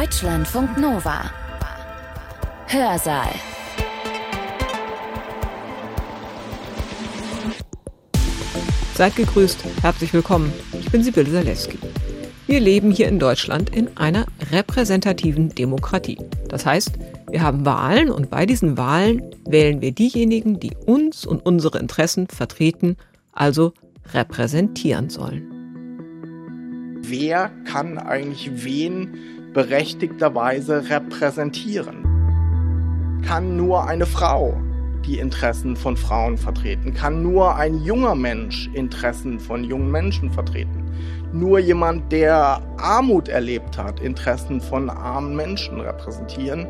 Deutschlandfunk Nova. Hörsaal. Seid gegrüßt, herzlich willkommen. Ich bin Sibylle Zalewski. Wir leben hier in Deutschland in einer repräsentativen Demokratie. Das heißt, wir haben Wahlen und bei diesen Wahlen wählen wir diejenigen, die uns und unsere Interessen vertreten, also repräsentieren sollen. Wer kann eigentlich wen berechtigterweise repräsentieren? Kann nur eine Frau die Interessen von Frauen vertreten? Kann nur ein junger Mensch Interessen von jungen Menschen vertreten? Nur jemand, der Armut erlebt hat, Interessen von armen Menschen repräsentieren?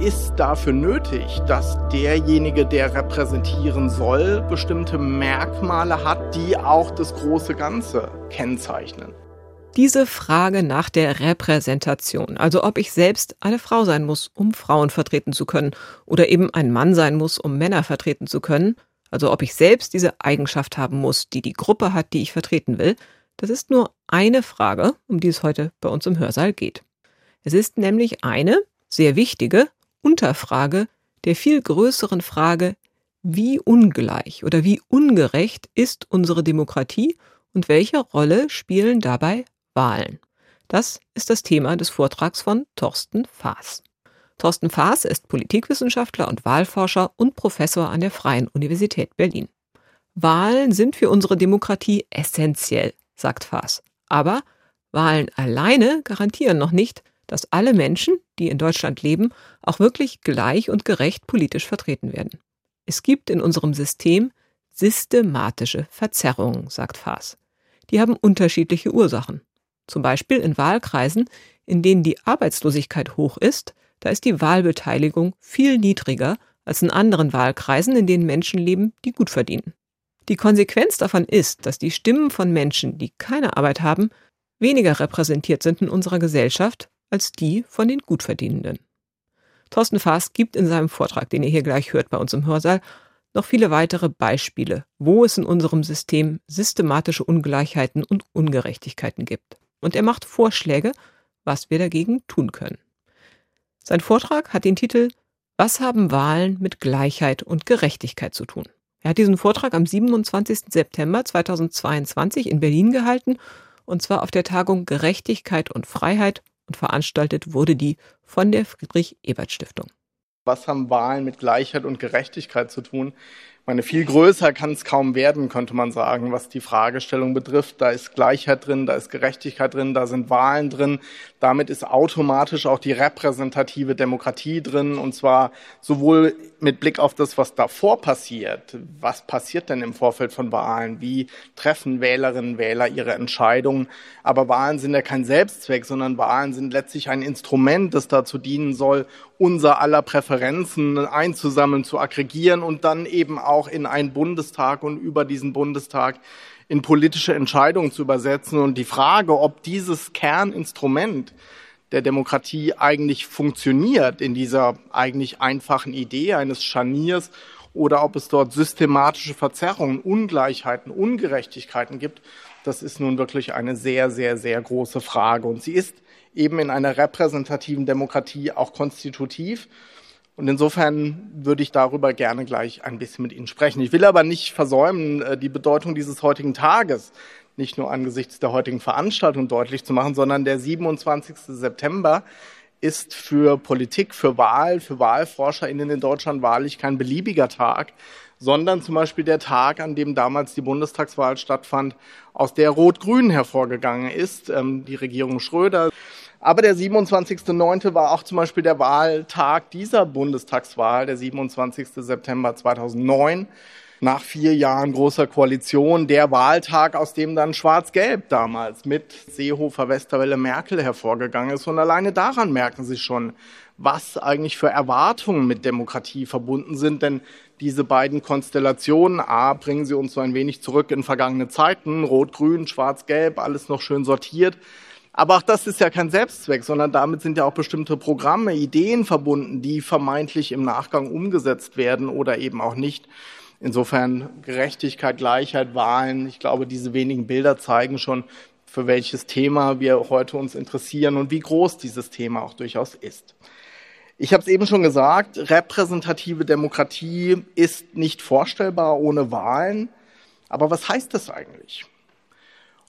ist dafür nötig, dass derjenige, der repräsentieren soll, bestimmte Merkmale hat, die auch das große Ganze kennzeichnen. Diese Frage nach der Repräsentation, also ob ich selbst eine Frau sein muss, um Frauen vertreten zu können, oder eben ein Mann sein muss, um Männer vertreten zu können, also ob ich selbst diese Eigenschaft haben muss, die die Gruppe hat, die ich vertreten will, das ist nur eine Frage, um die es heute bei uns im Hörsaal geht. Es ist nämlich eine sehr wichtige Unterfrage der viel größeren Frage, wie ungleich oder wie ungerecht ist unsere Demokratie und welche Rolle spielen dabei Wahlen? Das ist das Thema des Vortrags von Thorsten Faas. Thorsten Faas ist Politikwissenschaftler und Wahlforscher und Professor an der Freien Universität Berlin. Wahlen sind für unsere Demokratie essentiell, sagt Faas. Aber Wahlen alleine garantieren noch nicht, dass alle Menschen, die in Deutschland leben, auch wirklich gleich und gerecht politisch vertreten werden. Es gibt in unserem System systematische Verzerrungen, sagt Faas. Die haben unterschiedliche Ursachen. Zum Beispiel in Wahlkreisen, in denen die Arbeitslosigkeit hoch ist, da ist die Wahlbeteiligung viel niedriger als in anderen Wahlkreisen, in denen Menschen leben, die gut verdienen. Die Konsequenz davon ist, dass die Stimmen von Menschen, die keine Arbeit haben, weniger repräsentiert sind in unserer Gesellschaft als die von den Gutverdienenden. Thorsten Faas gibt in seinem Vortrag, den ihr hier gleich hört bei uns im Hörsaal, noch viele weitere Beispiele, wo es in unserem System systematische Ungleichheiten und Ungerechtigkeiten gibt. Und er macht Vorschläge, was wir dagegen tun können. Sein Vortrag hat den Titel Was haben Wahlen mit Gleichheit und Gerechtigkeit zu tun? Er hat diesen Vortrag am 27. September 2022 in Berlin gehalten, und zwar auf der Tagung Gerechtigkeit und Freiheit und veranstaltet wurde die von der Friedrich-Ebert-Stiftung. Was haben Wahlen mit Gleichheit und Gerechtigkeit zu tun? Meine, viel größer kann es kaum werden, könnte man sagen, was die Fragestellung betrifft. Da ist Gleichheit drin, da ist Gerechtigkeit drin, da sind Wahlen drin. Damit ist automatisch auch die repräsentative Demokratie drin, und zwar sowohl mit Blick auf das, was davor passiert. Was passiert denn im Vorfeld von Wahlen? Wie treffen Wählerinnen und Wähler ihre Entscheidungen? Aber Wahlen sind ja kein Selbstzweck, sondern Wahlen sind letztlich ein Instrument, das dazu dienen soll, unser aller Präferenzen einzusammeln, zu aggregieren und dann eben auch in einen Bundestag und über diesen Bundestag in politische Entscheidungen zu übersetzen. Und die Frage, ob dieses Kerninstrument der Demokratie eigentlich funktioniert in dieser eigentlich einfachen Idee eines Scharniers oder ob es dort systematische Verzerrungen, Ungleichheiten, Ungerechtigkeiten gibt, das ist nun wirklich eine sehr, sehr, sehr große Frage. Und sie ist eben in einer repräsentativen Demokratie auch konstitutiv. Und insofern würde ich darüber gerne gleich ein bisschen mit Ihnen sprechen. Ich will aber nicht versäumen, äh, die Bedeutung dieses heutigen Tages nicht nur angesichts der heutigen Veranstaltung deutlich zu machen, sondern der 27. September ist für Politik, für Wahl, für WahlforscherInnen in Deutschland wahrlich kein beliebiger Tag, sondern zum Beispiel der Tag, an dem damals die Bundestagswahl stattfand, aus der Rot-Grün hervorgegangen ist, ähm, die Regierung Schröder. Aber der 27.09. war auch zum Beispiel der Wahltag dieser Bundestagswahl, der 27. September 2009 nach vier Jahren großer Koalition der Wahltag, aus dem dann Schwarz-Gelb damals mit Seehofer, Westerwelle, Merkel hervorgegangen ist. Und alleine daran merken Sie schon, was eigentlich für Erwartungen mit Demokratie verbunden sind. Denn diese beiden Konstellationen, A, bringen sie uns so ein wenig zurück in vergangene Zeiten, Rot-Grün, Schwarz-Gelb, alles noch schön sortiert. Aber auch das ist ja kein Selbstzweck, sondern damit sind ja auch bestimmte Programme, Ideen verbunden, die vermeintlich im Nachgang umgesetzt werden oder eben auch nicht. Insofern Gerechtigkeit, Gleichheit, Wahlen, ich glaube, diese wenigen Bilder zeigen schon, für welches Thema wir heute uns interessieren und wie groß dieses Thema auch durchaus ist. Ich habe es eben schon gesagt, repräsentative Demokratie ist nicht vorstellbar ohne Wahlen. Aber was heißt das eigentlich?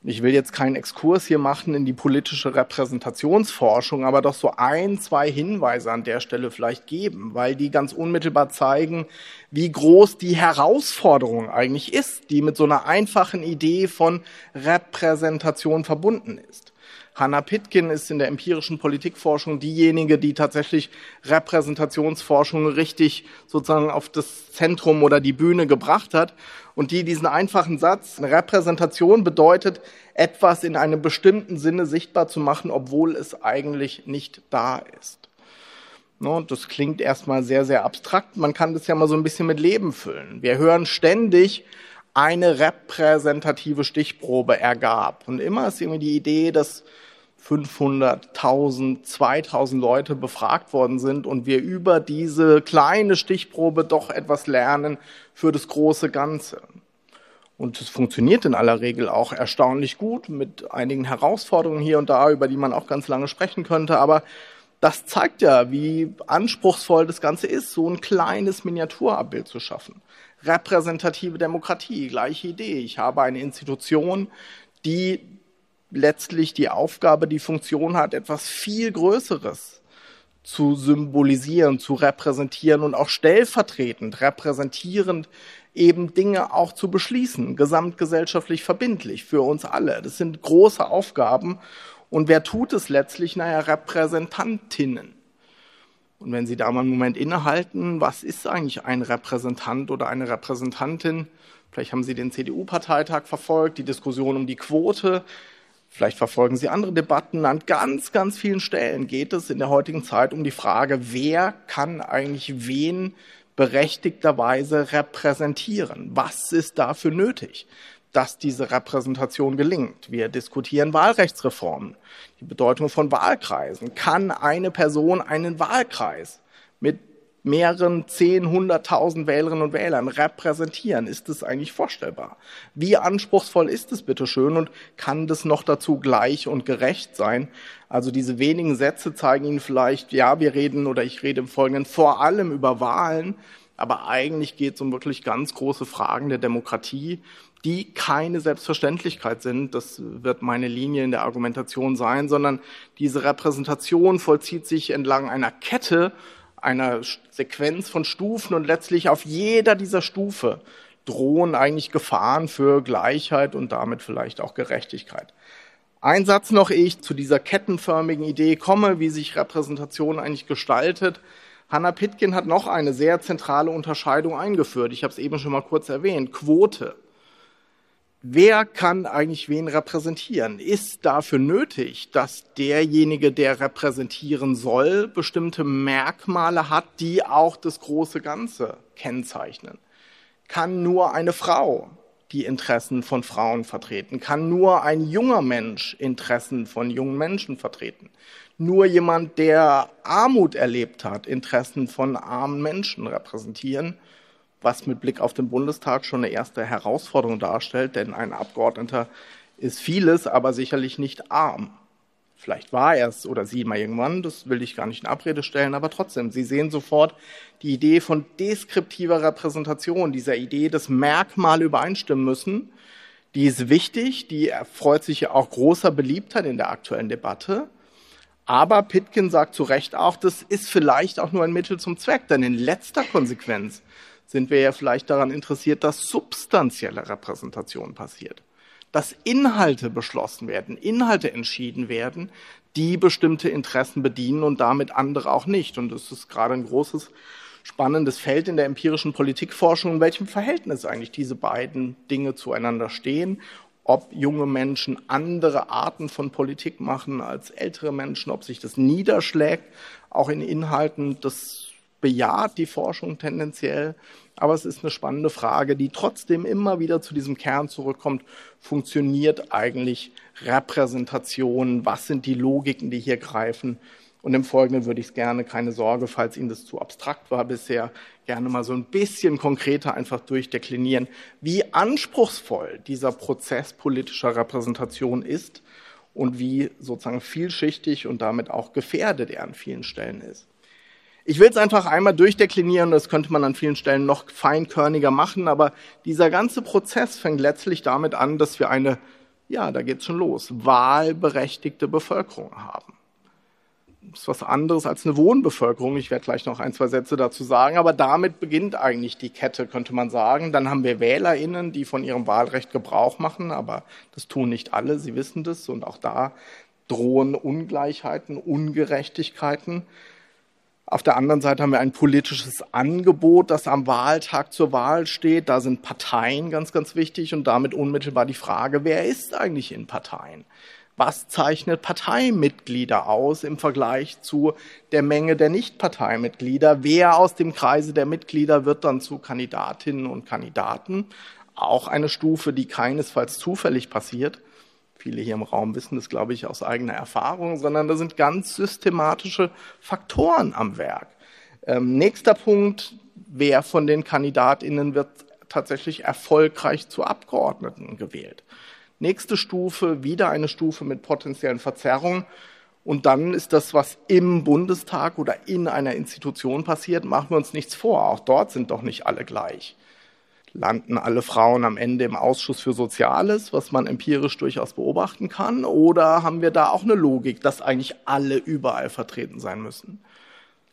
Ich will jetzt keinen Exkurs hier machen in die politische Repräsentationsforschung, aber doch so ein, zwei Hinweise an der Stelle vielleicht geben, weil die ganz unmittelbar zeigen, wie groß die Herausforderung eigentlich ist, die mit so einer einfachen Idee von Repräsentation verbunden ist. Hannah Pitkin ist in der empirischen Politikforschung diejenige, die tatsächlich Repräsentationsforschung richtig sozusagen auf das Zentrum oder die Bühne gebracht hat und die diesen einfachen Satz, eine Repräsentation bedeutet, etwas in einem bestimmten Sinne sichtbar zu machen, obwohl es eigentlich nicht da ist. Das klingt erstmal sehr, sehr abstrakt. Man kann das ja mal so ein bisschen mit Leben füllen. Wir hören ständig, eine repräsentative Stichprobe ergab. Und immer ist irgendwie die Idee, dass 500, 1000, 2000 Leute befragt worden sind und wir über diese kleine Stichprobe doch etwas lernen für das große Ganze. Und es funktioniert in aller Regel auch erstaunlich gut mit einigen Herausforderungen hier und da, über die man auch ganz lange sprechen könnte. Aber das zeigt ja, wie anspruchsvoll das Ganze ist, so ein kleines Miniaturabbild zu schaffen. Repräsentative Demokratie, gleiche Idee. Ich habe eine Institution, die letztlich die Aufgabe, die Funktion hat, etwas viel Größeres zu symbolisieren, zu repräsentieren und auch stellvertretend, repräsentierend eben Dinge auch zu beschließen, gesamtgesellschaftlich verbindlich für uns alle. Das sind große Aufgaben. Und wer tut es letztlich? Naja, Repräsentantinnen. Und wenn Sie da mal einen Moment innehalten, was ist eigentlich ein Repräsentant oder eine Repräsentantin? Vielleicht haben Sie den CDU-Parteitag verfolgt, die Diskussion um die Quote. Vielleicht verfolgen Sie andere Debatten. An ganz, ganz vielen Stellen geht es in der heutigen Zeit um die Frage, wer kann eigentlich wen berechtigterweise repräsentieren? Was ist dafür nötig, dass diese Repräsentation gelingt? Wir diskutieren Wahlrechtsreformen, die Bedeutung von Wahlkreisen. Kann eine Person einen Wahlkreis mit mehreren zehn, hunderttausend Wählerinnen und Wählern repräsentieren. Ist das eigentlich vorstellbar? Wie anspruchsvoll ist es bitte schön und kann das noch dazu gleich und gerecht sein? Also diese wenigen Sätze zeigen Ihnen vielleicht, ja, wir reden oder ich rede im Folgenden vor allem über Wahlen, aber eigentlich geht es um wirklich ganz große Fragen der Demokratie, die keine Selbstverständlichkeit sind. Das wird meine Linie in der Argumentation sein, sondern diese Repräsentation vollzieht sich entlang einer Kette einer Sequenz von Stufen und letztlich auf jeder dieser Stufe drohen eigentlich Gefahren für Gleichheit und damit vielleicht auch Gerechtigkeit. Ein Satz noch, ehe ich zu dieser kettenförmigen Idee komme, wie sich Repräsentation eigentlich gestaltet. Hannah Pitkin hat noch eine sehr zentrale Unterscheidung eingeführt. Ich habe es eben schon mal kurz erwähnt. Quote wer kann eigentlich wen repräsentieren? Ist dafür nötig, dass derjenige, der repräsentieren soll, bestimmte Merkmale hat, die auch das große Ganze kennzeichnen? Kann nur eine Frau die Interessen von Frauen vertreten? Kann nur ein junger Mensch Interessen von jungen Menschen vertreten? Nur jemand, der Armut erlebt hat, Interessen von armen Menschen repräsentieren? Was mit Blick auf den Bundestag schon eine erste Herausforderung darstellt, denn ein Abgeordneter ist vieles, aber sicherlich nicht arm. Vielleicht war er es oder sie mal irgendwann, das will ich gar nicht in Abrede stellen, aber trotzdem, Sie sehen sofort die Idee von deskriptiver Repräsentation, dieser Idee, dass Merkmale übereinstimmen müssen, die ist wichtig, die erfreut sich ja auch großer Beliebtheit in der aktuellen Debatte. Aber Pitkin sagt zu Recht auch, das ist vielleicht auch nur ein Mittel zum Zweck, denn in letzter Konsequenz sind wir ja vielleicht daran interessiert, dass substanzielle Repräsentation passiert. Dass Inhalte beschlossen werden, Inhalte entschieden werden, die bestimmte Interessen bedienen und damit andere auch nicht. Und das ist gerade ein großes, spannendes Feld in der empirischen Politikforschung, in welchem Verhältnis eigentlich diese beiden Dinge zueinander stehen ob junge Menschen andere Arten von Politik machen als ältere Menschen, ob sich das niederschlägt, auch in Inhalten, das bejaht die Forschung tendenziell. Aber es ist eine spannende Frage, die trotzdem immer wieder zu diesem Kern zurückkommt. Funktioniert eigentlich Repräsentation? Was sind die Logiken, die hier greifen? Und im Folgenden würde ich es gerne, keine Sorge, falls Ihnen das zu abstrakt war bisher, gerne mal so ein bisschen konkreter einfach durchdeklinieren, wie anspruchsvoll dieser Prozess politischer Repräsentation ist und wie sozusagen vielschichtig und damit auch gefährdet er an vielen Stellen ist. Ich will es einfach einmal durchdeklinieren, das könnte man an vielen Stellen noch feinkörniger machen, aber dieser ganze Prozess fängt letztlich damit an, dass wir eine, ja, da geht's schon los, wahlberechtigte Bevölkerung haben. Das ist was anderes als eine Wohnbevölkerung. Ich werde gleich noch ein, zwei Sätze dazu sagen, aber damit beginnt eigentlich die Kette, könnte man sagen. Dann haben wir WählerInnen, die von ihrem Wahlrecht Gebrauch machen, aber das tun nicht alle, sie wissen das und auch da drohen Ungleichheiten, Ungerechtigkeiten. Auf der anderen Seite haben wir ein politisches Angebot, das am Wahltag zur Wahl steht. Da sind Parteien ganz, ganz wichtig und damit unmittelbar die Frage, wer ist eigentlich in Parteien? Was zeichnet Parteimitglieder aus im Vergleich zu der Menge der Nichtparteimitglieder? Wer aus dem Kreise der Mitglieder wird dann zu Kandidatinnen und Kandidaten? Auch eine Stufe, die keinesfalls zufällig passiert viele hier im Raum wissen das, glaube ich, aus eigener Erfahrung, sondern da sind ganz systematische Faktoren am Werk. Ähm, nächster Punkt, wer von den Kandidatinnen wird tatsächlich erfolgreich zu Abgeordneten gewählt. Nächste Stufe, wieder eine Stufe mit potenziellen Verzerrungen. Und dann ist das, was im Bundestag oder in einer Institution passiert, machen wir uns nichts vor. Auch dort sind doch nicht alle gleich landen alle Frauen am Ende im Ausschuss für Soziales, was man empirisch durchaus beobachten kann? Oder haben wir da auch eine Logik, dass eigentlich alle überall vertreten sein müssen?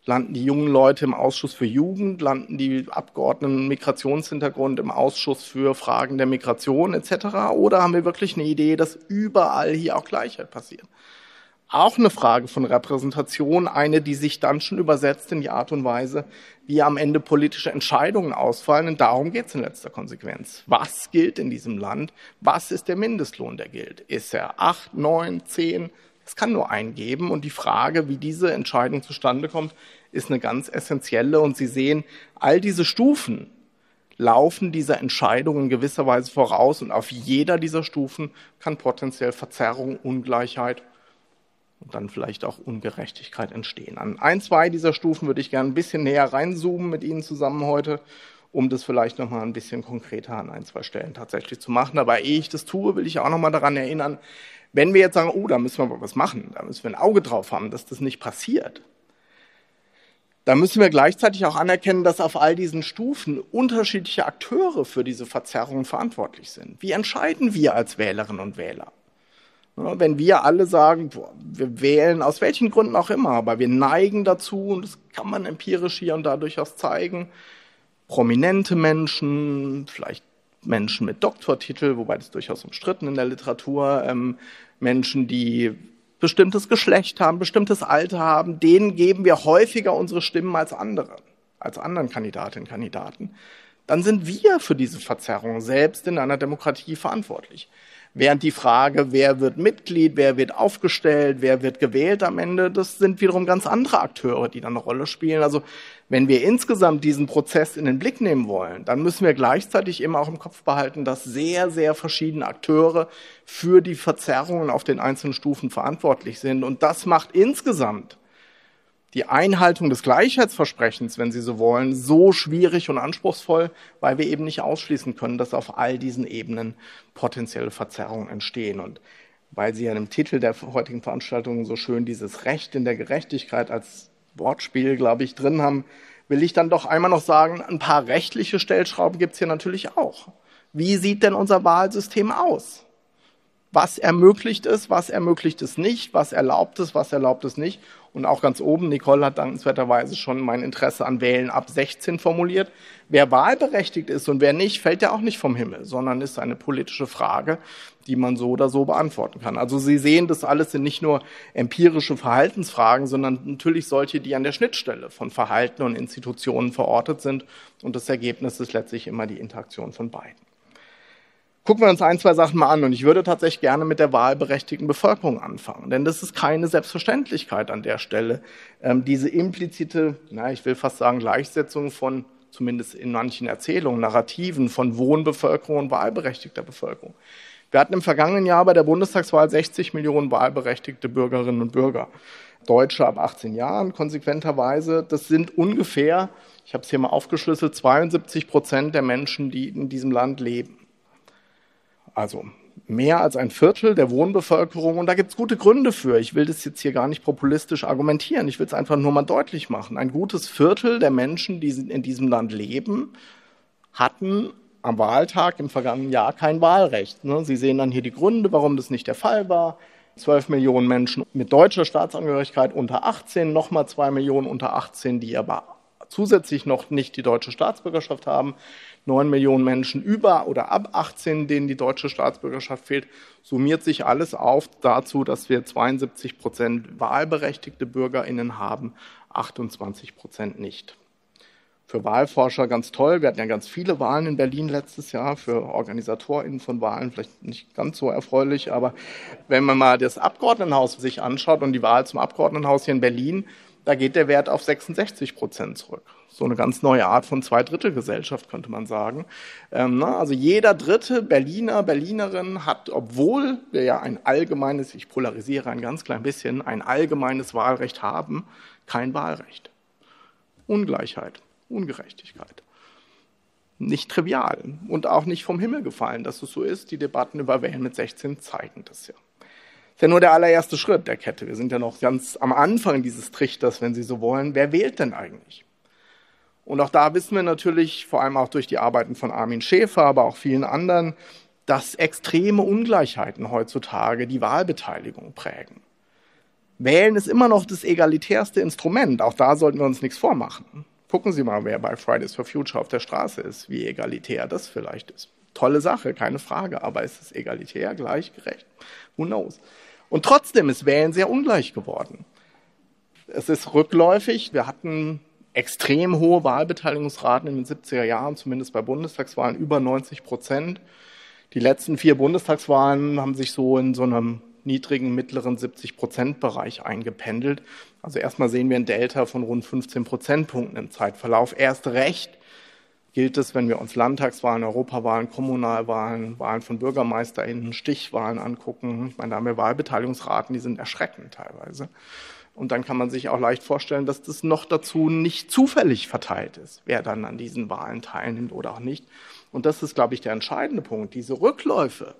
Landen die jungen Leute im Ausschuss für Jugend? Landen die Abgeordneten Migrationshintergrund im Ausschuss für Fragen der Migration etc.? Oder haben wir wirklich eine Idee, dass überall hier auch Gleichheit passiert? Auch eine Frage von Repräsentation, eine, die sich dann schon übersetzt in die Art und Weise, wie am Ende politische Entscheidungen ausfallen. Und darum geht es in letzter Konsequenz. Was gilt in diesem Land? Was ist der Mindestlohn, der gilt? Ist er acht, neun, zehn? Es kann nur einen geben. Und die Frage, wie diese Entscheidung zustande kommt, ist eine ganz essentielle. Und Sie sehen, all diese Stufen laufen dieser Entscheidung in gewisser Weise voraus. Und auf jeder dieser Stufen kann potenziell Verzerrung, Ungleichheit und dann vielleicht auch Ungerechtigkeit entstehen. An ein, zwei dieser Stufen würde ich gerne ein bisschen näher reinzoomen mit Ihnen zusammen heute, um das vielleicht nochmal ein bisschen konkreter an ein, zwei Stellen tatsächlich zu machen. Aber ehe ich das tue, will ich auch nochmal daran erinnern, wenn wir jetzt sagen, oh, da müssen wir was machen, da müssen wir ein Auge drauf haben, dass das nicht passiert, da müssen wir gleichzeitig auch anerkennen, dass auf all diesen Stufen unterschiedliche Akteure für diese Verzerrung verantwortlich sind. Wie entscheiden wir als Wählerinnen und Wähler? Wenn wir alle sagen, wir wählen aus welchen Gründen auch immer, aber wir neigen dazu, und das kann man empirisch hier und da durchaus zeigen, prominente Menschen, vielleicht Menschen mit Doktortitel, wobei das durchaus umstritten in der Literatur, ähm, Menschen, die bestimmtes Geschlecht haben, bestimmtes Alter haben, denen geben wir häufiger unsere Stimmen als andere, als anderen Kandidatinnen und Kandidaten. Dann sind wir für diese Verzerrung selbst in einer Demokratie verantwortlich. Während die Frage, wer wird Mitglied, wer wird aufgestellt, wer wird gewählt am Ende, das sind wiederum ganz andere Akteure, die da eine Rolle spielen. Also wenn wir insgesamt diesen Prozess in den Blick nehmen wollen, dann müssen wir gleichzeitig immer auch im Kopf behalten, dass sehr, sehr verschiedene Akteure für die Verzerrungen auf den einzelnen Stufen verantwortlich sind. Und das macht insgesamt die Einhaltung des Gleichheitsversprechens, wenn Sie so wollen, so schwierig und anspruchsvoll, weil wir eben nicht ausschließen können, dass auf all diesen Ebenen potenzielle Verzerrungen entstehen. Und weil Sie ja im Titel der heutigen Veranstaltung so schön dieses Recht in der Gerechtigkeit als Wortspiel, glaube ich, drin haben, will ich dann doch einmal noch sagen, ein paar rechtliche Stellschrauben gibt es hier natürlich auch. Wie sieht denn unser Wahlsystem aus? Was ermöglicht es, was ermöglicht es nicht, was erlaubt es, was erlaubt es nicht? Und auch ganz oben, Nicole hat dankenswerterweise schon mein Interesse an Wählen ab 16 formuliert. Wer wahlberechtigt ist und wer nicht, fällt ja auch nicht vom Himmel, sondern ist eine politische Frage, die man so oder so beantworten kann. Also Sie sehen, das alles sind nicht nur empirische Verhaltensfragen, sondern natürlich solche, die an der Schnittstelle von Verhalten und Institutionen verortet sind. Und das Ergebnis ist letztlich immer die Interaktion von beiden. Gucken wir uns ein, zwei Sachen mal an. Und ich würde tatsächlich gerne mit der wahlberechtigten Bevölkerung anfangen. Denn das ist keine Selbstverständlichkeit an der Stelle. Ähm, diese implizite, na, ich will fast sagen, Gleichsetzung von, zumindest in manchen Erzählungen, Narrativen von Wohnbevölkerung und wahlberechtigter Bevölkerung. Wir hatten im vergangenen Jahr bei der Bundestagswahl 60 Millionen wahlberechtigte Bürgerinnen und Bürger. Deutsche ab 18 Jahren, konsequenterweise. Das sind ungefähr, ich habe es hier mal aufgeschlüsselt, 72 Prozent der Menschen, die in diesem Land leben. Also mehr als ein Viertel der Wohnbevölkerung. Und da gibt es gute Gründe für. Ich will das jetzt hier gar nicht populistisch argumentieren. Ich will es einfach nur mal deutlich machen. Ein gutes Viertel der Menschen, die in diesem Land leben, hatten am Wahltag im vergangenen Jahr kein Wahlrecht. Ne? Sie sehen dann hier die Gründe, warum das nicht der Fall war. 12 Millionen Menschen mit deutscher Staatsangehörigkeit unter 18, nochmal 2 Millionen unter 18, die aber zusätzlich noch nicht die deutsche Staatsbürgerschaft haben. 9 Millionen Menschen über oder ab 18, denen die deutsche Staatsbürgerschaft fehlt, summiert sich alles auf dazu, dass wir 72 Prozent wahlberechtigte BürgerInnen haben, 28 Prozent nicht. Für Wahlforscher ganz toll. Wir hatten ja ganz viele Wahlen in Berlin letztes Jahr, für OrganisatorInnen von Wahlen vielleicht nicht ganz so erfreulich, aber wenn man mal das Abgeordnetenhaus sich anschaut und die Wahl zum Abgeordnetenhaus hier in Berlin, da geht der Wert auf 66 Prozent zurück. So eine ganz neue Art von Zweidrittelgesellschaft, könnte man sagen. Ähm, na, also jeder dritte Berliner, Berlinerin hat, obwohl wir ja ein allgemeines, ich polarisiere ein ganz klein bisschen, ein allgemeines Wahlrecht haben, kein Wahlrecht. Ungleichheit, Ungerechtigkeit. Nicht trivial und auch nicht vom Himmel gefallen, dass es so ist. Die Debatten über Wählen mit 16 zeigen das ja ist ja nur der allererste Schritt der Kette. Wir sind ja noch ganz am Anfang dieses Trichters, wenn Sie so wollen. Wer wählt denn eigentlich? Und auch da wissen wir natürlich, vor allem auch durch die Arbeiten von Armin Schäfer, aber auch vielen anderen, dass extreme Ungleichheiten heutzutage die Wahlbeteiligung prägen. Wählen ist immer noch das egalitärste Instrument. Auch da sollten wir uns nichts vormachen. Gucken Sie mal, wer bei Fridays for Future auf der Straße ist, wie egalitär das vielleicht ist. Tolle Sache, keine Frage, aber ist es egalitär, gleichgerecht? Who knows? Und trotzdem ist Wählen sehr ungleich geworden. Es ist rückläufig. Wir hatten extrem hohe Wahlbeteiligungsraten in den 70er Jahren, zumindest bei Bundestagswahlen, über 90 Prozent. Die letzten vier Bundestagswahlen haben sich so in so einem niedrigen, mittleren 70 Prozent Bereich eingependelt. Also erstmal sehen wir ein Delta von rund 15 Prozentpunkten im Zeitverlauf. Erst recht gilt es, wenn wir uns Landtagswahlen, Europawahlen, Kommunalwahlen, Wahlen von BürgermeisterInnen, Stichwahlen angucken. Ich meine, da haben wir Wahlbeteiligungsraten, die sind erschreckend teilweise. Und dann kann man sich auch leicht vorstellen, dass das noch dazu nicht zufällig verteilt ist, wer dann an diesen Wahlen teilnimmt oder auch nicht. Und das ist, glaube ich, der entscheidende Punkt. Diese Rückläufe,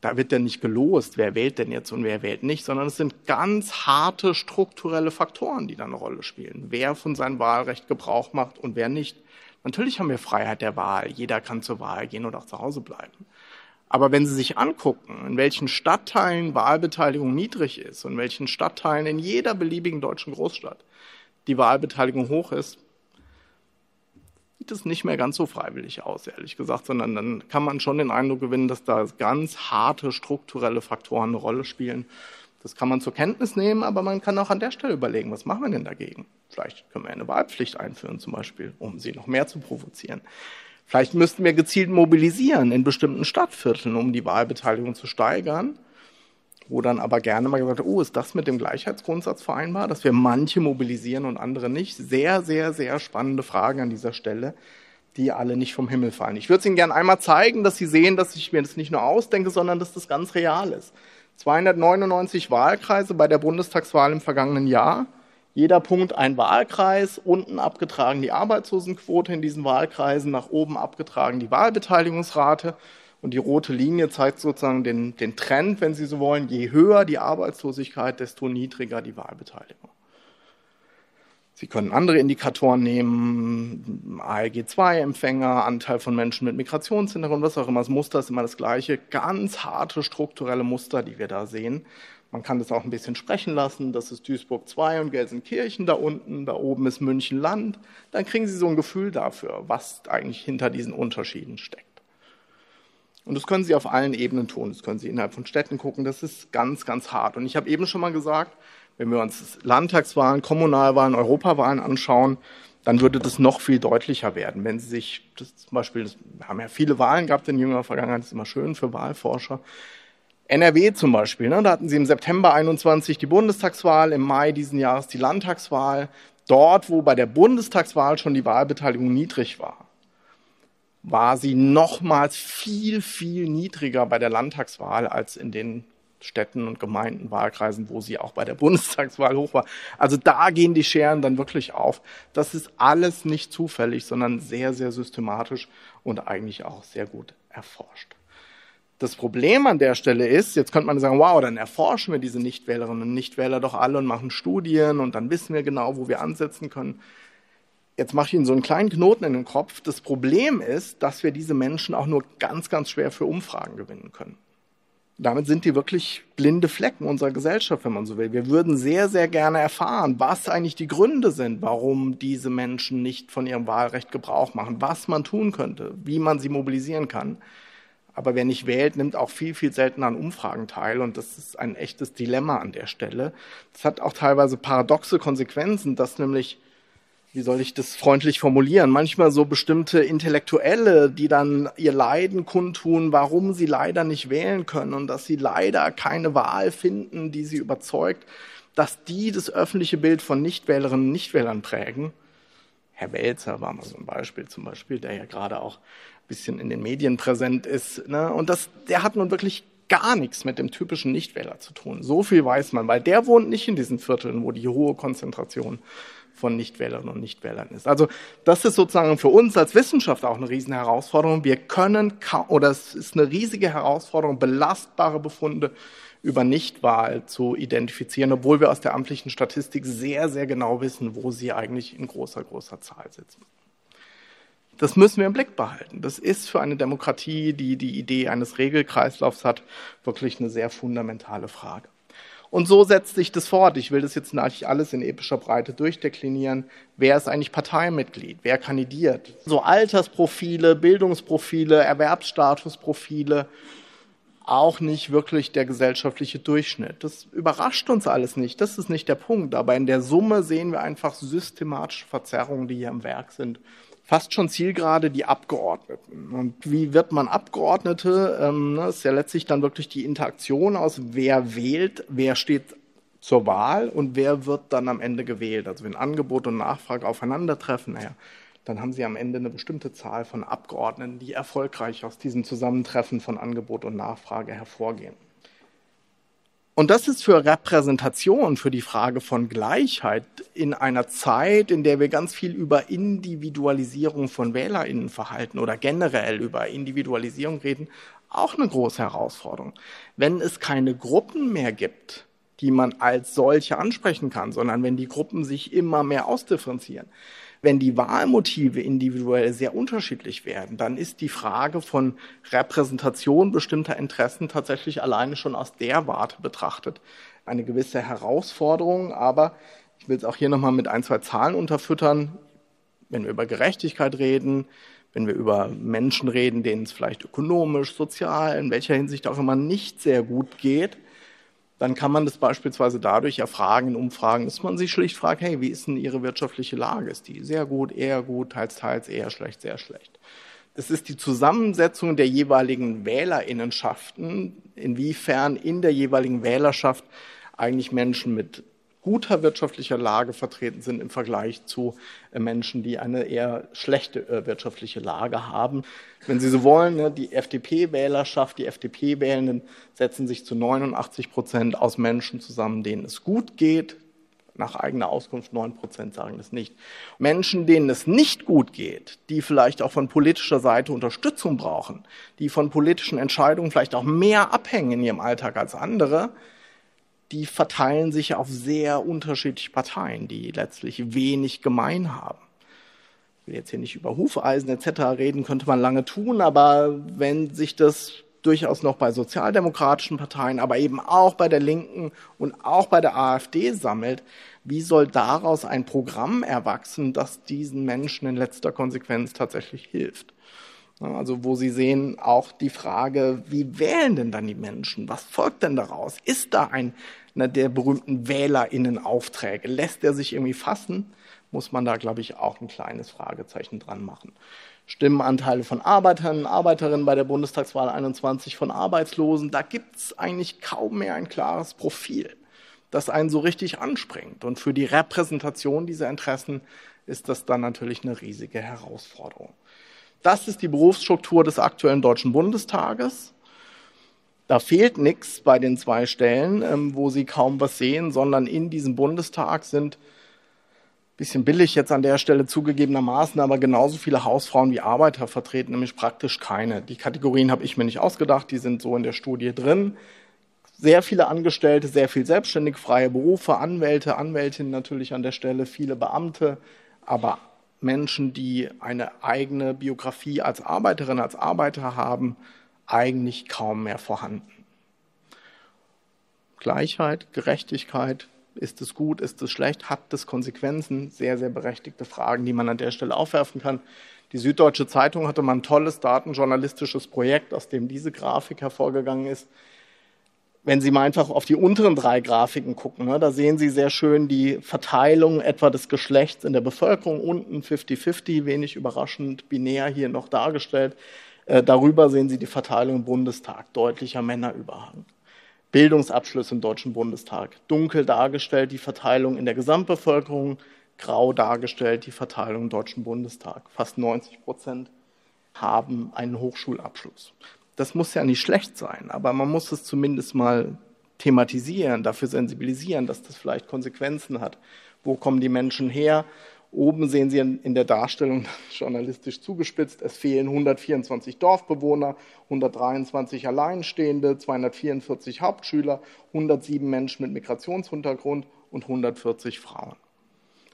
da wird dann nicht gelost, wer wählt denn jetzt und wer wählt nicht, sondern es sind ganz harte strukturelle Faktoren, die da eine Rolle spielen. Wer von seinem Wahlrecht Gebrauch macht und wer nicht. Natürlich haben wir Freiheit der Wahl. Jeder kann zur Wahl gehen oder auch zu Hause bleiben. Aber wenn Sie sich angucken, in welchen Stadtteilen Wahlbeteiligung niedrig ist und in welchen Stadtteilen in jeder beliebigen deutschen Großstadt die Wahlbeteiligung hoch ist, sieht es nicht mehr ganz so freiwillig aus, ehrlich gesagt, sondern dann kann man schon den Eindruck gewinnen, dass da ganz harte strukturelle Faktoren eine Rolle spielen. Das kann man zur Kenntnis nehmen, aber man kann auch an der Stelle überlegen, was machen wir denn dagegen? Vielleicht können wir eine Wahlpflicht einführen zum Beispiel, um sie noch mehr zu provozieren. Vielleicht müssten wir gezielt mobilisieren in bestimmten Stadtvierteln, um die Wahlbeteiligung zu steigern. Wo dann aber gerne mal gesagt, oh, ist das mit dem Gleichheitsgrundsatz vereinbar, dass wir manche mobilisieren und andere nicht? Sehr, sehr, sehr spannende Fragen an dieser Stelle, die alle nicht vom Himmel fallen. Ich würde es Ihnen gerne einmal zeigen, dass Sie sehen, dass ich mir das nicht nur ausdenke, sondern dass das ganz real ist. 299 Wahlkreise bei der Bundestagswahl im vergangenen Jahr. Jeder Punkt ein Wahlkreis, unten abgetragen die Arbeitslosenquote in diesen Wahlkreisen, nach oben abgetragen die Wahlbeteiligungsrate. Und die rote Linie zeigt sozusagen den, den Trend, wenn Sie so wollen. Je höher die Arbeitslosigkeit, desto niedriger die Wahlbeteiligung. Sie können andere Indikatoren nehmen, ALG-2-Empfänger, Anteil von Menschen mit Migrationshintergrund, was auch immer. Das Muster ist immer das gleiche. Ganz harte strukturelle Muster, die wir da sehen. Man kann das auch ein bisschen sprechen lassen. Das ist Duisburg 2 und Gelsenkirchen da unten. Da oben ist München Land. Dann kriegen Sie so ein Gefühl dafür, was eigentlich hinter diesen Unterschieden steckt. Und das können Sie auf allen Ebenen tun. Das können Sie innerhalb von Städten gucken. Das ist ganz, ganz hart. Und ich habe eben schon mal gesagt, wenn wir uns Landtagswahlen, Kommunalwahlen, Europawahlen anschauen, dann würde das noch viel deutlicher werden. Wenn Sie sich das zum Beispiel, wir haben ja viele Wahlen gehabt in jüngerer Vergangenheit, das ist immer schön für Wahlforscher. NRW zum Beispiel, ne, da hatten Sie im September 21 die Bundestagswahl, im Mai diesen Jahres die Landtagswahl. Dort, wo bei der Bundestagswahl schon die Wahlbeteiligung niedrig war, war sie nochmals viel, viel niedriger bei der Landtagswahl als in den Städten und Gemeinden, Wahlkreisen, wo sie auch bei der Bundestagswahl hoch war. Also da gehen die Scheren dann wirklich auf. Das ist alles nicht zufällig, sondern sehr, sehr systematisch und eigentlich auch sehr gut erforscht. Das Problem an der Stelle ist, jetzt könnte man sagen, wow, dann erforschen wir diese Nichtwählerinnen und Nichtwähler doch alle und machen Studien und dann wissen wir genau, wo wir ansetzen können. Jetzt mache ich Ihnen so einen kleinen Knoten in den Kopf. Das Problem ist, dass wir diese Menschen auch nur ganz, ganz schwer für Umfragen gewinnen können. Damit sind die wirklich blinde Flecken unserer Gesellschaft, wenn man so will. Wir würden sehr, sehr gerne erfahren, was eigentlich die Gründe sind, warum diese Menschen nicht von ihrem Wahlrecht Gebrauch machen, was man tun könnte, wie man sie mobilisieren kann. Aber wer nicht wählt, nimmt auch viel, viel seltener an Umfragen teil. Und das ist ein echtes Dilemma an der Stelle. Das hat auch teilweise paradoxe Konsequenzen, dass nämlich wie soll ich das freundlich formulieren, manchmal so bestimmte Intellektuelle, die dann ihr Leiden kundtun, warum sie leider nicht wählen können und dass sie leider keine Wahl finden, die sie überzeugt, dass die das öffentliche Bild von Nichtwählerinnen und Nichtwählern prägen. Herr Welzer war mal so ein Beispiel zum Beispiel, der ja gerade auch ein bisschen in den Medien präsent ist. Ne? Und das, der hat nun wirklich gar nichts mit dem typischen Nichtwähler zu tun. So viel weiß man, weil der wohnt nicht in diesen Vierteln, wo die hohe Konzentration von Nichtwählerinnen und Nichtwählern ist. Also das ist sozusagen für uns als Wissenschaft auch eine riesen Herausforderung. Wir können, oder es ist eine riesige Herausforderung, belastbare Befunde über Nichtwahl zu identifizieren, obwohl wir aus der amtlichen Statistik sehr, sehr genau wissen, wo sie eigentlich in großer, großer Zahl sitzen. Das müssen wir im Blick behalten. Das ist für eine Demokratie, die die Idee eines Regelkreislaufs hat, wirklich eine sehr fundamentale Frage. Und so setzt sich das fort. Ich will das jetzt natürlich alles in epischer Breite durchdeklinieren. Wer ist eigentlich Parteimitglied? Wer kandidiert? So Altersprofile, Bildungsprofile, Erwerbsstatusprofile, auch nicht wirklich der gesellschaftliche Durchschnitt. Das überrascht uns alles nicht. Das ist nicht der Punkt. Aber in der Summe sehen wir einfach systematische Verzerrungen, die hier im Werk sind fast schon Zielgerade die Abgeordneten. Und wie wird man Abgeordnete? Ähm, das ist ja letztlich dann wirklich die Interaktion aus, wer wählt, wer steht zur Wahl und wer wird dann am Ende gewählt. Also wenn Angebot und Nachfrage aufeinandertreffen, naja, dann haben Sie am Ende eine bestimmte Zahl von Abgeordneten, die erfolgreich aus diesem Zusammentreffen von Angebot und Nachfrage hervorgehen. Und das ist für Repräsentation, für die Frage von Gleichheit in einer Zeit, in der wir ganz viel über Individualisierung von Wählerinnenverhalten oder generell über Individualisierung reden, auch eine große Herausforderung. Wenn es keine Gruppen mehr gibt, die man als solche ansprechen kann, sondern wenn die Gruppen sich immer mehr ausdifferenzieren, wenn die Wahlmotive individuell sehr unterschiedlich werden, dann ist die Frage von Repräsentation bestimmter Interessen tatsächlich alleine schon aus der Warte betrachtet eine gewisse Herausforderung. Aber ich will es auch hier nochmal mit ein, zwei Zahlen unterfüttern. Wenn wir über Gerechtigkeit reden, wenn wir über Menschen reden, denen es vielleicht ökonomisch, sozial, in welcher Hinsicht auch immer nicht sehr gut geht, dann kann man das beispielsweise dadurch erfragen in Umfragen, dass man sich schlicht fragt, hey, wie ist denn Ihre wirtschaftliche Lage? Ist die sehr gut, eher gut, teils, teils, eher schlecht, sehr schlecht? Das ist die Zusammensetzung der jeweiligen Wählerinnenschaften, inwiefern in der jeweiligen Wählerschaft eigentlich Menschen mit guter wirtschaftlicher Lage vertreten sind im Vergleich zu äh, Menschen, die eine eher schlechte äh, wirtschaftliche Lage haben. Wenn Sie so wollen, ne, die FDP-Wählerschaft, die FDP-Wählenden setzen sich zu 89 Prozent aus Menschen zusammen, denen es gut geht. Nach eigener Auskunft 9 Prozent sagen das nicht. Menschen, denen es nicht gut geht, die vielleicht auch von politischer Seite Unterstützung brauchen, die von politischen Entscheidungen vielleicht auch mehr abhängen in ihrem Alltag als andere, die verteilen sich auf sehr unterschiedliche Parteien, die letztlich wenig gemein haben. Ich will jetzt hier nicht über Hufeisen etc. reden, könnte man lange tun, aber wenn sich das durchaus noch bei sozialdemokratischen Parteien, aber eben auch bei der Linken und auch bei der AfD sammelt, wie soll daraus ein Programm erwachsen, das diesen Menschen in letzter Konsequenz tatsächlich hilft? Also wo Sie sehen auch die Frage, wie wählen denn dann die Menschen? Was folgt denn daraus? Ist da ein einer der berühmten WählerInnen-Aufträge? Lässt er sich irgendwie fassen? Muss man da, glaube ich, auch ein kleines Fragezeichen dran machen. Stimmenanteile von Arbeitern, Arbeiterinnen bei der Bundestagswahl 21 von Arbeitslosen, da gibt es eigentlich kaum mehr ein klares Profil, das einen so richtig anspringt. Und für die Repräsentation dieser Interessen ist das dann natürlich eine riesige Herausforderung. Das ist die Berufsstruktur des aktuellen Deutschen Bundestages. Da fehlt nichts bei den zwei Stellen, ähm, wo Sie kaum was sehen, sondern in diesem Bundestag sind Bisschen billig jetzt an der Stelle zugegebenermaßen, aber genauso viele Hausfrauen wie Arbeiter vertreten nämlich praktisch keine. Die Kategorien habe ich mir nicht ausgedacht, die sind so in der Studie drin. Sehr viele Angestellte, sehr viel selbstständig freie Berufe, Anwälte, Anwältinnen natürlich an der Stelle, viele Beamte, aber Menschen, die eine eigene Biografie als Arbeiterin, als Arbeiter haben, eigentlich kaum mehr vorhanden. Gleichheit, Gerechtigkeit, ist es gut, ist es schlecht, hat es Konsequenzen? Sehr, sehr berechtigte Fragen, die man an der Stelle aufwerfen kann. Die Süddeutsche Zeitung hatte mal ein tolles datenjournalistisches Projekt, aus dem diese Grafik hervorgegangen ist. Wenn Sie mal einfach auf die unteren drei Grafiken gucken, ne, da sehen Sie sehr schön die Verteilung etwa des Geschlechts in der Bevölkerung. Unten 50-50, wenig überraschend, binär hier noch dargestellt. Äh, darüber sehen Sie die Verteilung im Bundestag, deutlicher Männerüberhang. Bildungsabschluss im Deutschen Bundestag. Dunkel dargestellt die Verteilung in der Gesamtbevölkerung, grau dargestellt die Verteilung im Deutschen Bundestag. Fast 90 Prozent haben einen Hochschulabschluss. Das muss ja nicht schlecht sein, aber man muss es zumindest mal thematisieren, dafür sensibilisieren, dass das vielleicht Konsequenzen hat. Wo kommen die Menschen her? Oben sehen Sie in der Darstellung journalistisch zugespitzt, es fehlen 124 Dorfbewohner, 123 Alleinstehende, 244 Hauptschüler, 107 Menschen mit Migrationshintergrund und 140 Frauen.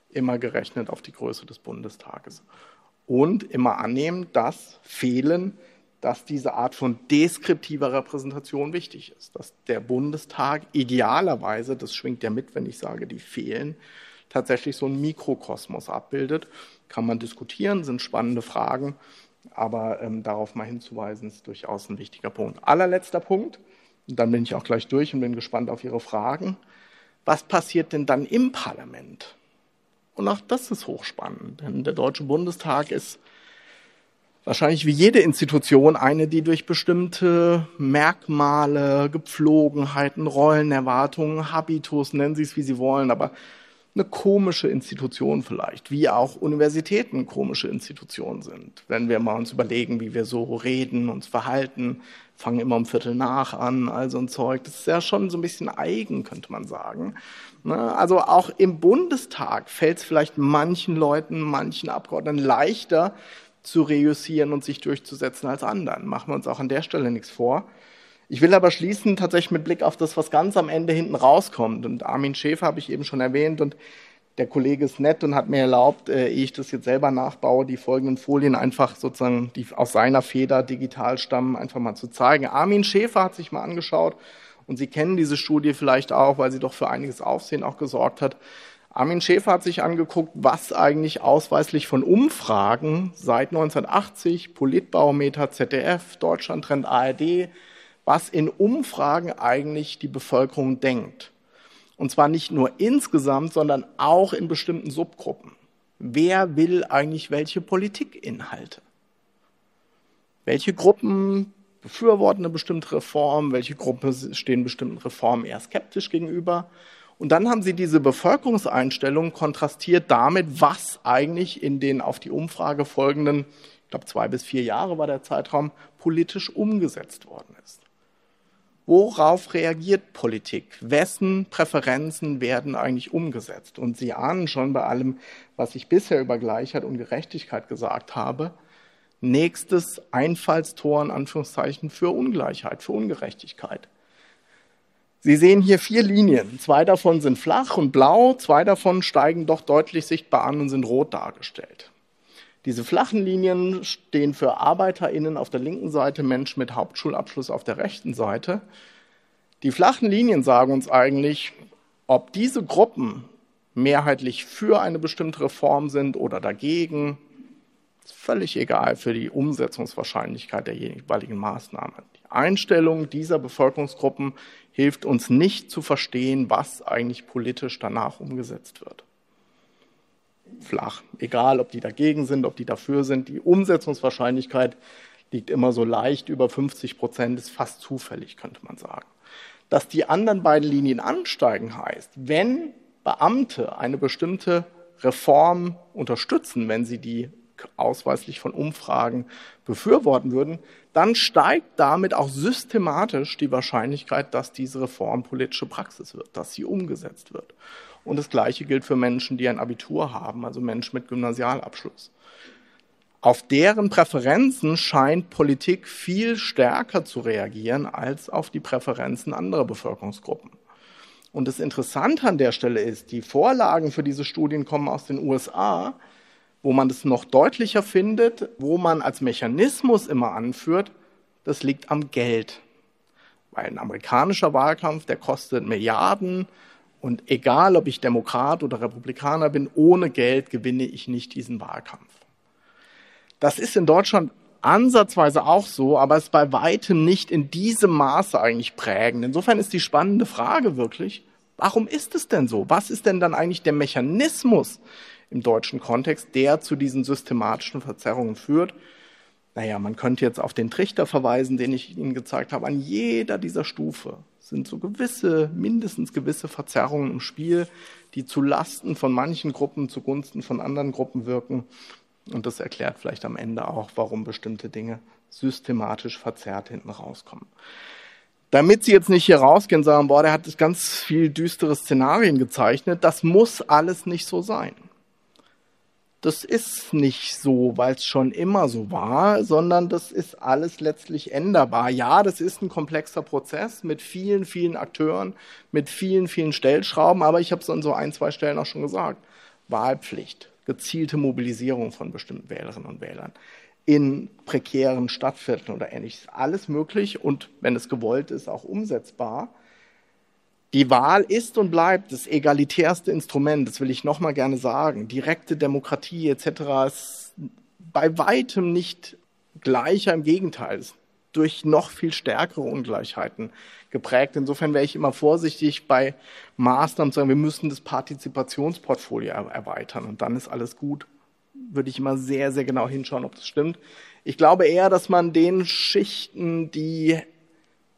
Immer gerechnet auf die Größe des Bundestages. Und immer annehmen, dass Fehlen, dass diese Art von deskriptiver Repräsentation wichtig ist. Dass der Bundestag idealerweise, das schwingt ja mit, wenn ich sage, die fehlen, tatsächlich so einen Mikrokosmos abbildet. Kann man diskutieren, sind spannende Fragen, aber ähm, darauf mal hinzuweisen, ist durchaus ein wichtiger Punkt. Allerletzter Punkt, und dann bin ich auch gleich durch und bin gespannt auf Ihre Fragen. Was passiert denn dann im Parlament? Und auch das ist hochspannend, denn der Deutsche Bundestag ist wahrscheinlich wie jede Institution eine, die durch bestimmte Merkmale, Gepflogenheiten, Rollenerwartungen, Habitus, nennen Sie es wie Sie wollen, aber eine komische Institution vielleicht, wie auch Universitäten komische Institutionen sind. Wenn wir mal uns überlegen, wie wir so reden, uns verhalten, fangen immer um Viertel nach an, also ein Zeug. Das ist ja schon so ein bisschen eigen, könnte man sagen. Ne? Also auch im Bundestag fällt es vielleicht manchen Leuten, manchen Abgeordneten leichter zu reüssieren und sich durchzusetzen als anderen. Machen wir uns auch an der Stelle nichts vor. Ich will aber schließen tatsächlich mit Blick auf das, was ganz am Ende hinten rauskommt. Und Armin Schäfer habe ich eben schon erwähnt und der Kollege ist nett und hat mir erlaubt, äh, ehe ich das jetzt selber nachbaue, die folgenden Folien einfach sozusagen, die aus seiner Feder digital stammen, einfach mal zu zeigen. Armin Schäfer hat sich mal angeschaut und Sie kennen diese Studie vielleicht auch, weil sie doch für einiges Aufsehen auch gesorgt hat. Armin Schäfer hat sich angeguckt, was eigentlich ausweislich von Umfragen seit 1980, Politbarometer, ZDF, Deutschlandtrend, ARD, was in Umfragen eigentlich die Bevölkerung denkt. Und zwar nicht nur insgesamt, sondern auch in bestimmten Subgruppen. Wer will eigentlich welche Politikinhalte? Welche Gruppen befürworten eine bestimmte Reform? Welche Gruppen stehen bestimmten Reformen eher skeptisch gegenüber? Und dann haben sie diese Bevölkerungseinstellung kontrastiert damit, was eigentlich in den auf die Umfrage folgenden, ich glaube zwei bis vier Jahre war der Zeitraum, politisch umgesetzt worden ist. Worauf reagiert Politik? Wessen Präferenzen werden eigentlich umgesetzt? Und Sie ahnen schon bei allem, was ich bisher über Gleichheit und Gerechtigkeit gesagt habe, nächstes Einfallstor in Anführungszeichen für Ungleichheit, für Ungerechtigkeit. Sie sehen hier vier Linien. Zwei davon sind flach und blau, zwei davon steigen doch deutlich sichtbar an und sind rot dargestellt. Diese flachen Linien stehen für ArbeiterInnen auf der linken Seite, Menschen mit Hauptschulabschluss auf der rechten Seite. Die flachen Linien sagen uns eigentlich, ob diese Gruppen mehrheitlich für eine bestimmte Reform sind oder dagegen, ist völlig egal für die Umsetzungswahrscheinlichkeit der jeweiligen Maßnahme. Die Einstellung dieser Bevölkerungsgruppen hilft uns nicht zu verstehen, was eigentlich politisch danach umgesetzt wird flach. Egal, ob die dagegen sind, ob die dafür sind. Die Umsetzungswahrscheinlichkeit liegt immer so leicht über 50 Prozent, ist fast zufällig, könnte man sagen. Dass die anderen beiden Linien ansteigen heißt, wenn Beamte eine bestimmte Reform unterstützen, wenn sie die ausweislich von Umfragen befürworten würden, dann steigt damit auch systematisch die Wahrscheinlichkeit, dass diese Reform politische Praxis wird, dass sie umgesetzt wird. Und das Gleiche gilt für Menschen, die ein Abitur haben, also Menschen mit Gymnasialabschluss. Auf deren Präferenzen scheint Politik viel stärker zu reagieren als auf die Präferenzen anderer Bevölkerungsgruppen. Und das Interessante an der Stelle ist, die Vorlagen für diese Studien kommen aus den USA, wo man das noch deutlicher findet, wo man als Mechanismus immer anführt, das liegt am Geld. Weil ein amerikanischer Wahlkampf, der kostet Milliarden und egal, ob ich Demokrat oder Republikaner bin, ohne Geld gewinne ich nicht diesen Wahlkampf. Das ist in Deutschland ansatzweise auch so, aber es ist bei weitem nicht in diesem Maße eigentlich prägend. Insofern ist die spannende Frage wirklich, warum ist es denn so? Was ist denn dann eigentlich der Mechanismus im deutschen Kontext, der zu diesen systematischen Verzerrungen führt? Naja, man könnte jetzt auf den Trichter verweisen, den ich Ihnen gezeigt habe. An jeder dieser Stufe sind so gewisse, mindestens gewisse Verzerrungen im Spiel, die zu Lasten von manchen Gruppen zugunsten von anderen Gruppen wirken. Und das erklärt vielleicht am Ende auch, warum bestimmte Dinge systematisch verzerrt hinten rauskommen. Damit Sie jetzt nicht hier rausgehen und sagen, boah, der hat ganz viel düstere Szenarien gezeichnet, das muss alles nicht so sein. Das ist nicht so, weil es schon immer so war, sondern das ist alles letztlich änderbar. Ja, das ist ein komplexer Prozess mit vielen, vielen Akteuren, mit vielen, vielen Stellschrauben, aber ich habe es an so ein, zwei Stellen auch schon gesagt. Wahlpflicht, gezielte Mobilisierung von bestimmten Wählerinnen und Wählern in prekären Stadtvierteln oder ähnliches. Alles möglich und wenn es gewollt ist, auch umsetzbar. Die Wahl ist und bleibt das egalitärste Instrument, das will ich nochmal gerne sagen. Direkte Demokratie etc. ist bei weitem nicht gleicher, im Gegenteil, ist durch noch viel stärkere Ungleichheiten geprägt. Insofern wäre ich immer vorsichtig bei Maßnahmen zu sagen, wir müssen das Partizipationsportfolio erweitern und dann ist alles gut. Würde ich immer sehr, sehr genau hinschauen, ob das stimmt. Ich glaube eher, dass man den Schichten, die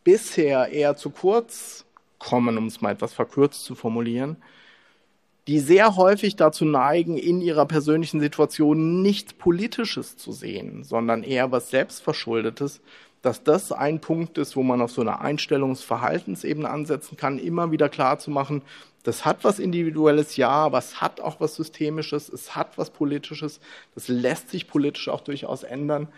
bisher eher zu kurz kommen, um es mal etwas verkürzt zu formulieren, die sehr häufig dazu neigen, in ihrer persönlichen Situation nichts Politisches zu sehen, sondern eher was Selbstverschuldetes, dass das ein Punkt ist, wo man auf so einer Einstellungsverhaltensebene ansetzen kann, immer wieder klar zu machen, das hat was Individuelles, ja, es hat auch was Systemisches, es hat was Politisches, das lässt sich politisch auch durchaus ändern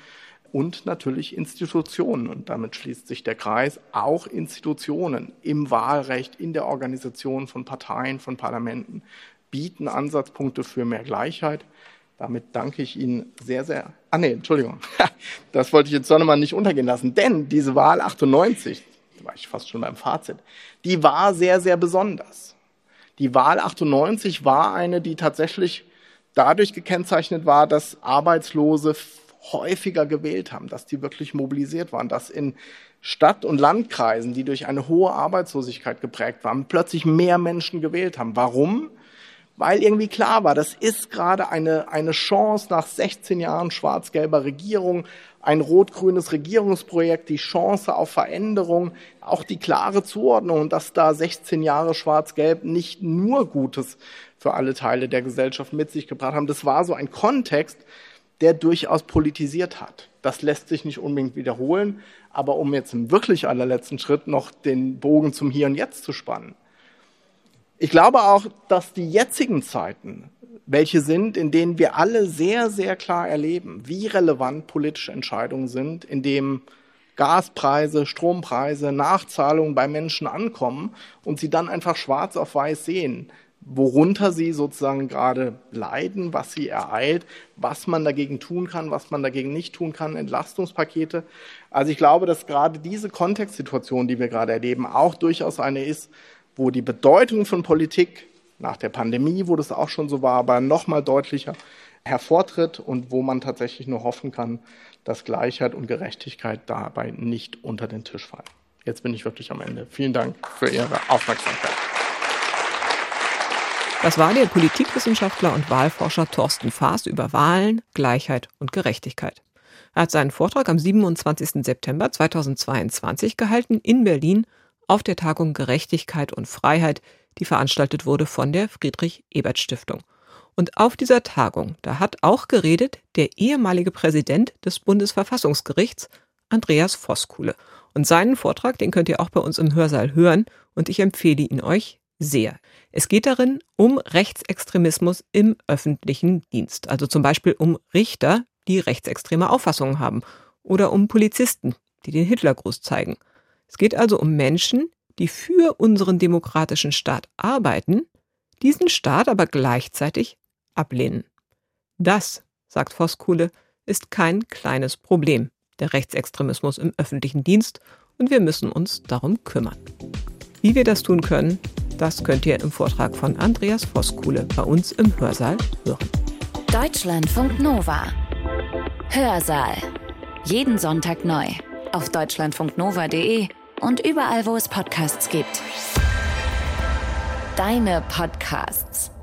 und natürlich Institutionen. Und damit schließt sich der Kreis, auch Institutionen im Wahlrecht, in der Organisation von Parteien, von Parlamenten bieten Ansatzpunkte für mehr Gleichheit. Damit danke ich Ihnen sehr, sehr. Ah nee, Entschuldigung. Das wollte ich jetzt doch nochmal nicht untergehen lassen. Denn diese Wahl 98, da war ich fast schon beim Fazit, die war sehr, sehr besonders. Die Wahl 98 war eine, die tatsächlich dadurch gekennzeichnet war, dass Arbeitslose häufiger gewählt haben, dass die wirklich mobilisiert waren, dass in Stadt- und Landkreisen, die durch eine hohe Arbeitslosigkeit geprägt waren, plötzlich mehr Menschen gewählt haben. Warum? Weil irgendwie klar war, das ist gerade eine, eine Chance nach 16 Jahren schwarz-gelber Regierung, ein rot-grünes Regierungsprojekt, die Chance auf Veränderung, auch die klare Zuordnung, dass da 16 Jahre schwarz-gelb nicht nur Gutes für alle Teile der Gesellschaft mit sich gebracht haben. Das war so ein Kontext, der durchaus politisiert hat. Das lässt sich nicht unbedingt wiederholen, aber um jetzt im wirklich allerletzten Schritt noch den Bogen zum Hier und Jetzt zu spannen. Ich glaube auch, dass die jetzigen Zeiten, welche sind, in denen wir alle sehr, sehr klar erleben, wie relevant politische Entscheidungen sind, in dem Gaspreise, Strompreise, Nachzahlungen bei Menschen ankommen und sie dann einfach schwarz auf weiß sehen worunter sie sozusagen gerade leiden, was sie ereilt, was man dagegen tun kann, was man dagegen nicht tun kann, Entlastungspakete. Also ich glaube, dass gerade diese Kontextsituation, die wir gerade erleben, auch durchaus eine ist, wo die Bedeutung von Politik nach der Pandemie, wo das auch schon so war, aber noch mal deutlicher hervortritt und wo man tatsächlich nur hoffen kann, dass Gleichheit und Gerechtigkeit dabei nicht unter den Tisch fallen. Jetzt bin ich wirklich am Ende. Vielen Dank für Ihre Aufmerksamkeit. Das war der Politikwissenschaftler und Wahlforscher Thorsten Faas über Wahlen, Gleichheit und Gerechtigkeit. Er hat seinen Vortrag am 27. September 2022 gehalten in Berlin auf der Tagung Gerechtigkeit und Freiheit, die veranstaltet wurde von der Friedrich Ebert Stiftung. Und auf dieser Tagung, da hat auch geredet der ehemalige Präsident des Bundesverfassungsgerichts, Andreas Voskuhle. Und seinen Vortrag, den könnt ihr auch bei uns im Hörsaal hören und ich empfehle ihn euch sehr. Es geht darin um Rechtsextremismus im öffentlichen Dienst, also zum Beispiel um Richter, die rechtsextreme Auffassungen haben oder um Polizisten, die den Hitlergruß zeigen. Es geht also um Menschen, die für unseren demokratischen Staat arbeiten, diesen Staat aber gleichzeitig ablehnen. Das, sagt Voskuhle, ist kein kleines Problem, der Rechtsextremismus im öffentlichen Dienst, und wir müssen uns darum kümmern. Wie wir das tun können, das könnt ihr im Vortrag von Andreas Voskuhle bei uns im Hörsaal hören. Deutschlandfunk Nova. Hörsaal. Jeden Sonntag neu auf deutschlandfunknova.de und überall, wo es Podcasts gibt. Deine Podcasts.